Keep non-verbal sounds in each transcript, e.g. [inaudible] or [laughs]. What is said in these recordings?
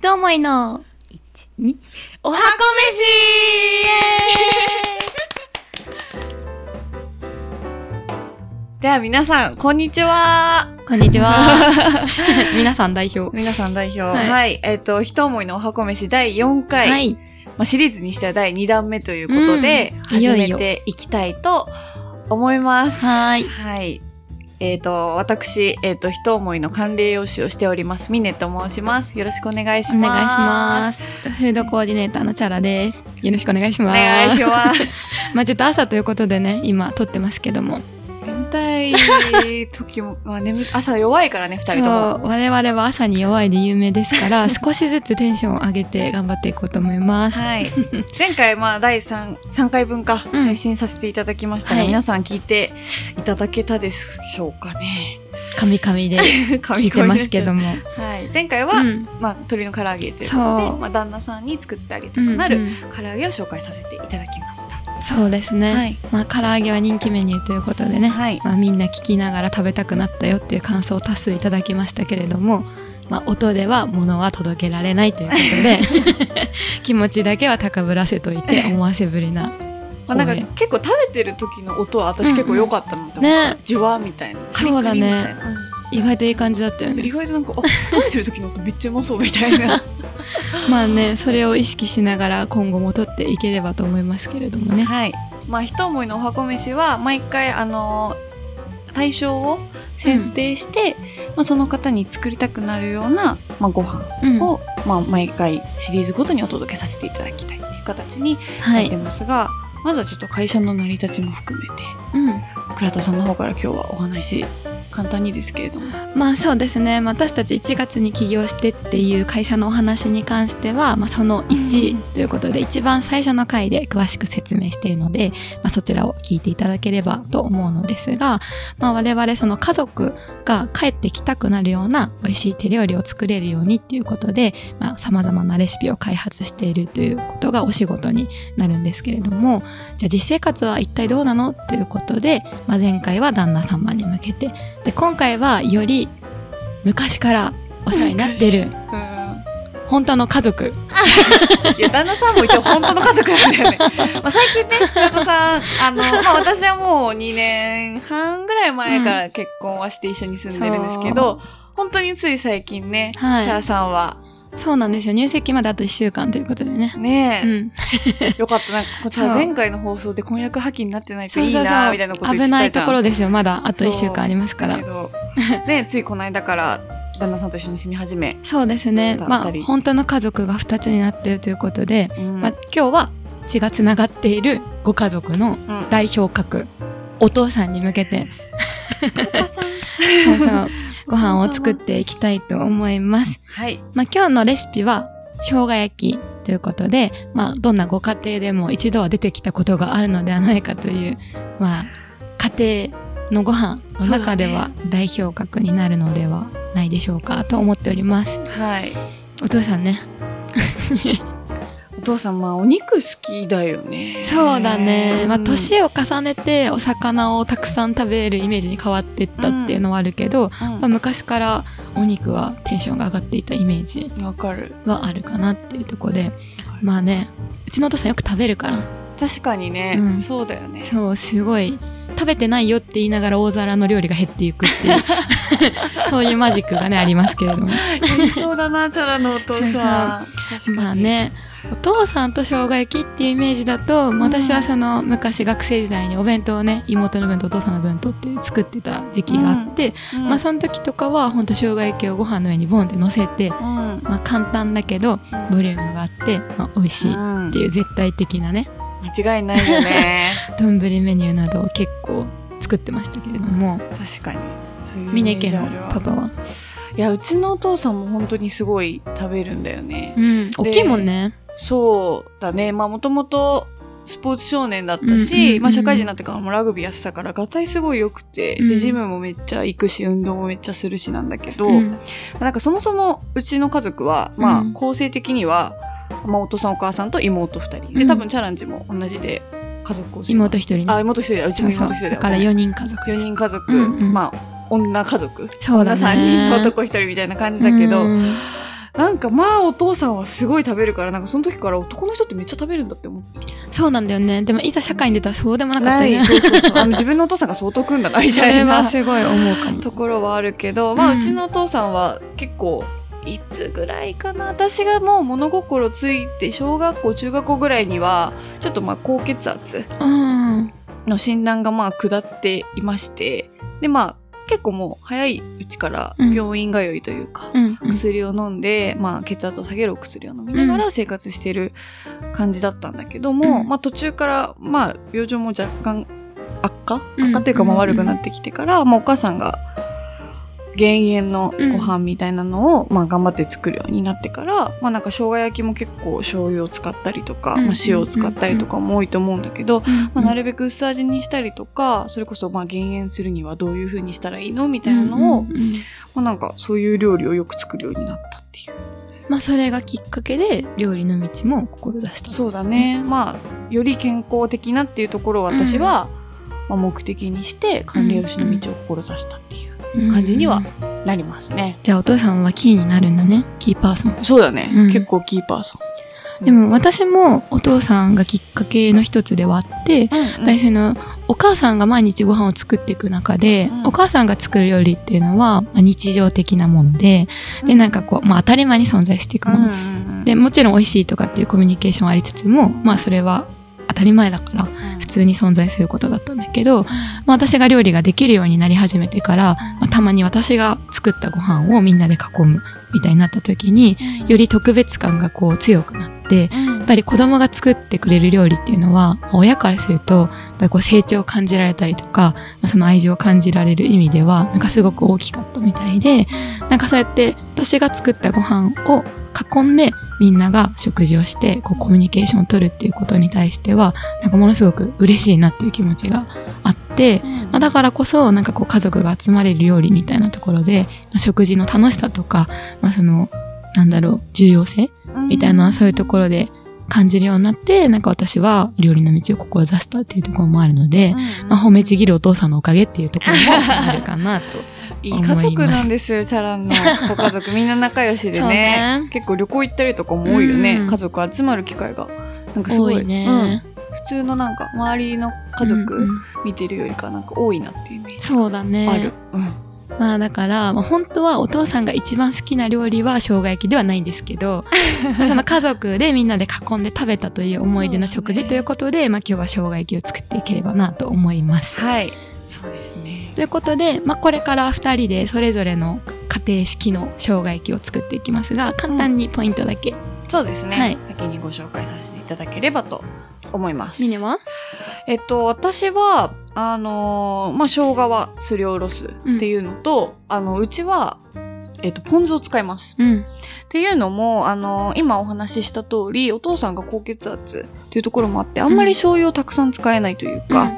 一思いの、一、二、おはこでは皆さん、こんにちは。飯こんにちは。[laughs] 皆さん代表。皆さん代表。は。はいいえっ、と、一思いのおはこ飯第4回。はい。まあ、シリーズにしては第2弾目ということで、始めていきたいと思います。はいはい。えっ、と、私、えっ、と、一思いの管理栄養士をしております。ミネと申します。よろしくお願いしおます。願いします。フードコーディネーターのチャラです。よろしくお願いしおます。願いします。[laughs] まあちょっと朝ということでね、今撮ってますけども。眠たい時も、まあ、眠朝弱いからね、[laughs] 二そう、人とも。我々は朝に弱いで有名ですから、[laughs] 少しずつテンションを上げて頑張っていこうと思います。はい。前回、まあ、第3、3回分か、うん配信させていただきましたが、はい皆さん聞いていただけたでしょうかね。カミカミで [laughs] 聞聞いてますけども。はい。前回は、うんまあ、鶏の唐揚げということで、そうまあ、旦那さんに作ってあげたうんくなるうん唐揚げを紹介させていただきま。そうですね。はい。まあ唐揚げは人気メニューということでね、はいまあ、みんな聞きながら食べたくなったよっていう感想を多数いただきましたけれども、まあ、音では物は届けられないということで [laughs] 気持ちだけは高ぶらせといて思わせぶりな [laughs] まあ、なんか結構食べてる時の音は私結構良かったなって思った。ねジュワみたいな。そうだねカリみたいな。意外といい感じだったようん [laughs] 意ね外となんか、あ、食べてる時の音めっちゃうまそうみたいな。[laughs] まあねそれを意識しながら今後も撮っていければと思いますけれどもね。はい。まあ、一思いのおはこ飯は、毎回、あのー対象を選定して、まあ、その方に作りたくなるような、まあ、ご飯うん。を、まあ、毎回シリーズごとにお届けさせていただきたいっていう形にはいなってますが、まずはちょっと会社の成り立ちも含めて、うん。倉田さんの方から今日はお話、簡単にですけれども。まあそうですね。まあ私たち1月に起業してっていう会社のお話に関しては、まあ、その1ということで一番最初の回で詳しく説明しているので、まあ、そちらを聞いていただければと思うのですが、まあ、我々その家族が帰ってきたくなるような美味しい手料理を作れるようにっていうことでさまざ、まなレシピを開発しているということがお仕事になるんですけれどもじゃあ実生活は一体どうなの？ということで、まあ、前回は旦那様に向けてで今回はより昔からお世話になってるうん。本当の家族。いや、旦那さんも一応本当の家族なんだよね。[laughs] まあ最近ね、倉田さん、あの、まあ私はもう2年半ぐらい前から結婚はして一緒に住んでるんですけど、本当につい最近ね、はい。シャラさんは、そうなんですよ。入籍まであと1週間ということでね。ねえ、うん。[laughs] よかった。なんか、こちら前回の放送で婚約破棄になってないといいな、みたいなこと言って。危ないところですよ。まだあと1週間ありますから。ね、ついこの間から旦那さんと一緒に住み始め、そうですね。だまあ本当の家族が2つになっているということで、うん。まあ、今日は血がつながっているご家族のうん。代表格。お父さんに向けて。お母さん。[laughs] そうそうご飯を作っていきたいと思いますはい。まあ、今日のレシピは生姜焼きということで、まあ、どんなご家庭でも一度は出てきたことがあるのではないかという、まあ、家庭のご飯の中では代表格になるのではないでしょうかと思っております。はい。お父さんね。[laughs] お父さん、まあ、お肉好きだよね。そうだね。まあ、うん年を重ねてお魚をたくさん食べるイメージに変わっていったっていうのはあるけど、うんまあ、昔からお肉はテンションが上がっていたイメージわかる。はあるかなっていうところで、まあね、うちのお父さんよく食べるから。確かにね、うんそうだよね。そう、すごい。食べてないよって言いながら大皿の料理が減っていくっていう、[laughs] そういうマジックがね、ありますけれども。そうだな、チャラのお父さん。まあ。ね、お父さんと生姜焼きっていうイメージだと、まあ私はその昔学生時代にお弁当をね、妹の分とお父さんの分とって作ってた時期があって、うんまあその時とかはほんと生姜焼きをご飯の上にボンって乗せて、うん。まあ簡単だけど、ボリュームがあって、まあ美味しいっていう絶対的なね、間違いないよね。[laughs] 丼メニューなどを結構作ってましたけれども、確かに。そういう峰家のパパは？いや、うちのお父さんも本当にすごい食べるんだよね。うん、大きいもんね。そうだね。まあ、もともとスポーツ少年だったし、うんまあ、社会人になってからもラグビーやってたから、ガタイすごい良くて、うんで、ジムもめっちゃ行くし、運動もめっちゃするしなんだけど、うんなんかそもそもうちの家族は、まあうん構成的には、まあお父さんお母さんと妹二人。で、うん。多分チャランジも同じで家族構成。妹一人ね。あ、妹一人だ。うちもそうそう。妹一人だから4人家族。4です。人家族、うんうん。まあ、女家族。そうだね。女3人と男一人みたいな感じだけど、うん。なんかまあお父さんはすごい食べるからなんかその時から男の人ってめっちゃ食べるんだって思って。そうなんだよね。でもいざ社会に出たらそうでもなかったね。そうそうそう。あの自分のお父さんが相当食うんだなみそれたいな。[laughs] はすごい思うかも。ところはあるけど、まあ、うんうちのお父さんは結構いつぐらいかな？私がもう物心ついて小学校中学校ぐらいにはちょっとまあ高血圧うんの診断がまあ下っていましてでまあ結構もう早いうちからうん。病院通いというか、うんうん。薬を飲んで、まあ、血圧を下げるお薬を飲みながら生活してる感じだったんだけども、うん。まあ、途中から、まあ、病状も若干悪化？うん。悪化というか、まあ、悪くなってきてから、まあ、お母さんが減塩のご飯みたいなのを、まあ、頑張って作るようになってから、まあ、なんか生姜焼きも結構醤油を使ったりとか、うん。まあ、塩を使ったりとかも多いと思うんだけど、まあ、なるるべく薄味にしたりとかそれこそまあ減塩するにはどういう風にしたらいいのみたいなのを、まあ、なんかそういう料理をよく作るようになったっていう。まあそれがきっかけで料理の道も志した。そうだね。まあ、より健康的なっていうところを私は、まあ、目的にして管理栄養士の道を志したっていう感じにはうん。なりますね。じゃあお父さんはキーになるんだね。キーパーソン。そうだね。うん。結構キーパーソン。でも私もお父さんがきっかけの一つではあって、うん、最初のお母さんが毎日ご飯を作っていく中で、うん。お母さんが作る料理っていうのは、まあ日常的なもので、で、なんかこう、まあ当たり前に存在していくもの。うんうんうん、で、もちろん美味しいとかっていうコミュニケーションありつつも、まあそれは当たり前だから、普通に存在することだったんだけど、まあ私が料理ができるようになり始めてから、まあたまに私が作ったご飯をみんなで囲むみたいになった時に、より特別感がこう強くなって、うん、やっぱり子供が作ってくれる料理っていうのは、親からすると、やっぱりこう成長を感じられたりとか、まあその愛情を感じられる意味では、なんかすごく大きかったみたいで、なんかそうやって私が作ったご飯を囲んでみんなが食事をして、こうコミュニケーションを取るっていうことに対しては、なんかものすごく嬉しいなっていう気持ちがあって、まあ、だからこそ、なんかこう家族が集まれる料理みたいなところで、まあ食事の楽しさとか、まあその、なんだろう、重要性みたいなのはそういうところで感じるようになって、なんか私は料理の道を志したっていうところもあるので、まあ、褒めちぎるお父さんのおかげっていうところもあるかなと。[laughs] いい家族なんですよ、チャランのご家族。みんな仲良しでね。[laughs] ね結構旅行行ったりとかも多いよね。うん家族集まる機会が。なんかすごい。多いね。うん普通のなんか周りの家族うんうん見てるよりかなんか多いなっていうイメージそうだね。ある。うんまあだから、まあ、本当はお父さんが一番好きな料理は生姜焼きではないんですけど、ま [laughs] あその家族でみんなで囲んで食べたという思い出の食事ということで、まあ今日は生姜焼きを作っていければなと思います。はい。そうですね。ということで、まあ、これから2人でそれぞれの家庭式の生姜焼きを作っていきますが簡単にポイントだけ、そうですね。はい先にご紹介させていただければと思います。ミネは？えっと、私は、あのーまあ、生姜はすりおろすっていうのと、あの、うちは、えっと、ポン酢を使います。うん。っていうのも、あの、今お話しした通り、お父さんが高血圧っていうところもあって、あんまり醤油をたくさん使えないというか、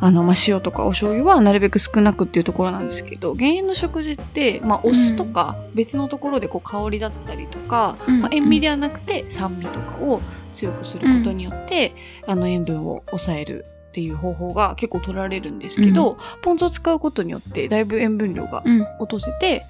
あの、まあ、塩とかお醤油はなるべく少なくっていうところなんですけど、減塩の食事って、まあ、お酢とか別のところでこう香りだったりとか、うん。まあ、塩味ではなくて酸味とかを強くすることによって、あの、塩分を抑えるっていう方法が結構取られるんですけど、ポン酢を使うことによってだいぶ塩分量がうん。落とせて、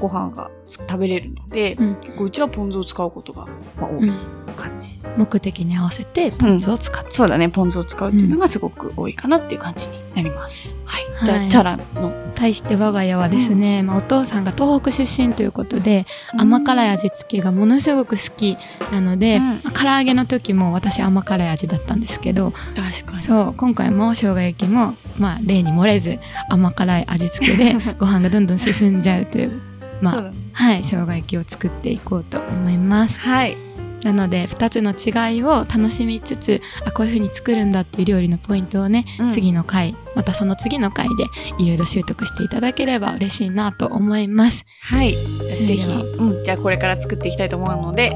ご飯が食べれるので、うん。結構うちはポン酢を使うことが、まあ、多いうん。感じ。目的に合わせてポン酢を使って、そうだね、ポン酢を使うっていうのがすごく多いかなっていう感じになります。はい。じゃあ、はいチャランの。対して我が家はですね、まあ、お父さんが東北出身ということで甘辛い味付けがものすごく好きなので、うん。まあ唐揚げの時も私甘辛い味だったんですけど確かに。そう。今回も生姜焼きも、まあ、例に漏れず甘辛い味付けで [laughs] ご飯がどんどん進んじゃうというまあはい、生姜焼きを作っていこうと思います。はい。なので2つの違いを楽しみつつあこういう風に作るんだっていう料理のポイントをね、うん次の回またその次の回でいろいろ習得していただければ嬉しいなと思います。はい。ぜひ、うん、じゃあこれから作っていきたいと思うので、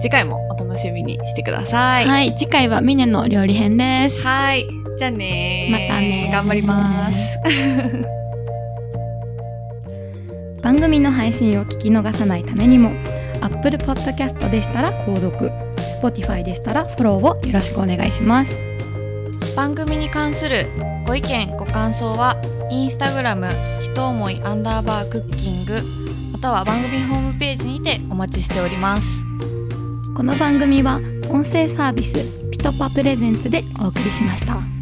次回もお楽しみにしてください。はい、次回はミネの料理編です。はい。じゃあねーまたねー頑張ります。[laughs] 番組の配信を聞き逃さないためにも Apple Podcast でしたら購読 Spotify でしたらフォローをよろしくお願いします。番組に関するご意見ご感想はインスタグラムひと思いアンダーバークッキングまたは番組ホームページにてお待ちしておりますこの番組は音声サービスピトパプレゼンツでお送りしました。